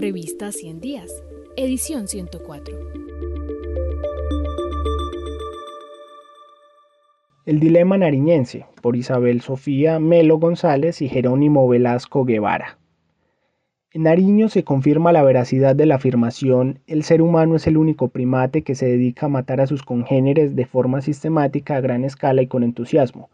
Revista 100 Días, edición 104. El dilema nariñense, por Isabel Sofía Melo González y Jerónimo Velasco Guevara. En Nariño se confirma la veracidad de la afirmación el ser humano es el único primate que se dedica a matar a sus congéneres de forma sistemática a gran escala y con entusiasmo,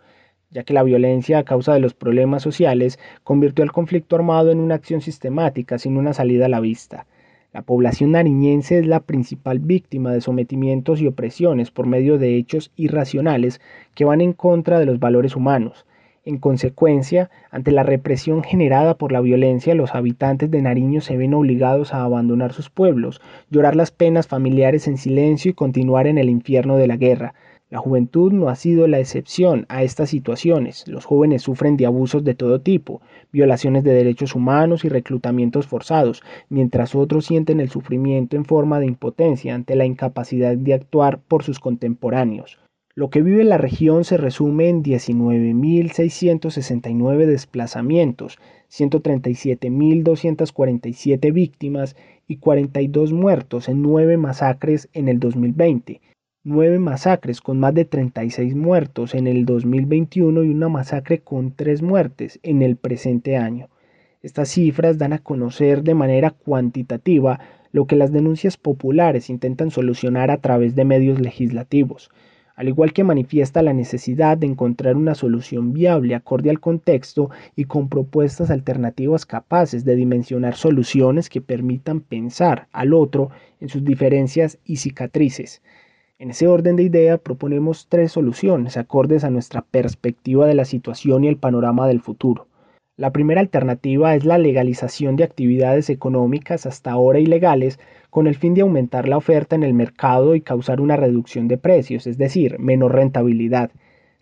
ya que la violencia a causa de los problemas sociales convirtió el conflicto armado en una acción sistemática sin una salida a la vista. La población nariñense es la principal víctima de sometimientos y opresiones por medio de hechos irracionales que van en contra de los valores humanos en consecuencia, ante la represión generada por la violencia, los habitantes de Nariño se ven obligados a abandonar sus pueblos, llorar las penas familiares en silencio y continuar en el infierno de la guerra. La juventud no ha sido la excepción a estas situaciones. Los jóvenes sufren de abusos de todo tipo, violaciones de derechos humanos y reclutamientos forzados, mientras otros sienten el sufrimiento en forma de impotencia ante la incapacidad de actuar por sus contemporáneos. Lo que vive la región se resume en 19.669 desplazamientos, 137.247 víctimas y 42 muertos en nueve masacres en el 2020, nueve masacres con más de 36 muertos en el 2021 y una masacre con tres muertes en el presente año. Estas cifras dan a conocer de manera cuantitativa lo que las denuncias populares intentan solucionar a través de medios legislativos al igual que manifiesta la necesidad de encontrar una solución viable acorde al contexto y con propuestas alternativas capaces de dimensionar soluciones que permitan pensar al otro en sus diferencias y cicatrices. En ese orden de idea proponemos tres soluciones acordes a nuestra perspectiva de la situación y el panorama del futuro. La primera alternativa es la legalización de actividades económicas hasta ahora ilegales con el fin de aumentar la oferta en el mercado y causar una reducción de precios, es decir, menor rentabilidad.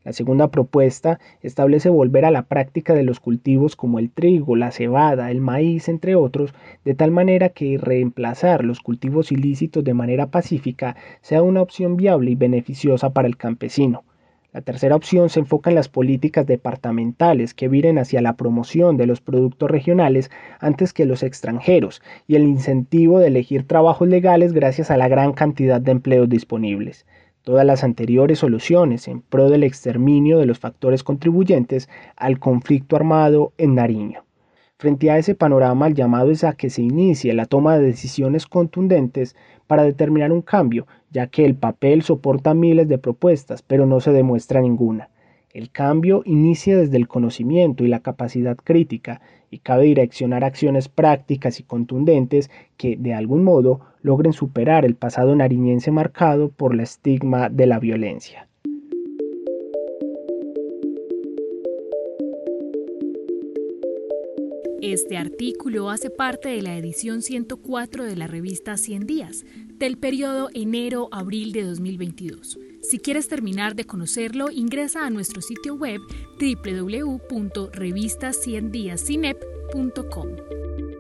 La segunda propuesta establece volver a la práctica de los cultivos como el trigo, la cebada, el maíz, entre otros, de tal manera que reemplazar los cultivos ilícitos de manera pacífica sea una opción viable y beneficiosa para el campesino. La tercera opción se enfoca en las políticas departamentales que viren hacia la promoción de los productos regionales antes que los extranjeros y el incentivo de elegir trabajos legales gracias a la gran cantidad de empleos disponibles. Todas las anteriores soluciones en pro del exterminio de los factores contribuyentes al conflicto armado en Nariño. Frente a ese panorama, el llamado es a que se inicie la toma de decisiones contundentes para determinar un cambio, ya que el papel soporta miles de propuestas, pero no se demuestra ninguna. El cambio inicia desde el conocimiento y la capacidad crítica y cabe direccionar acciones prácticas y contundentes que, de algún modo, logren superar el pasado nariñense marcado por la estigma de la violencia. Este artículo hace parte de la edición 104 de la revista 100 días, del periodo enero-abril de 2022. Si quieres terminar de conocerlo, ingresa a nuestro sitio web www.revistaciendiascinep.com.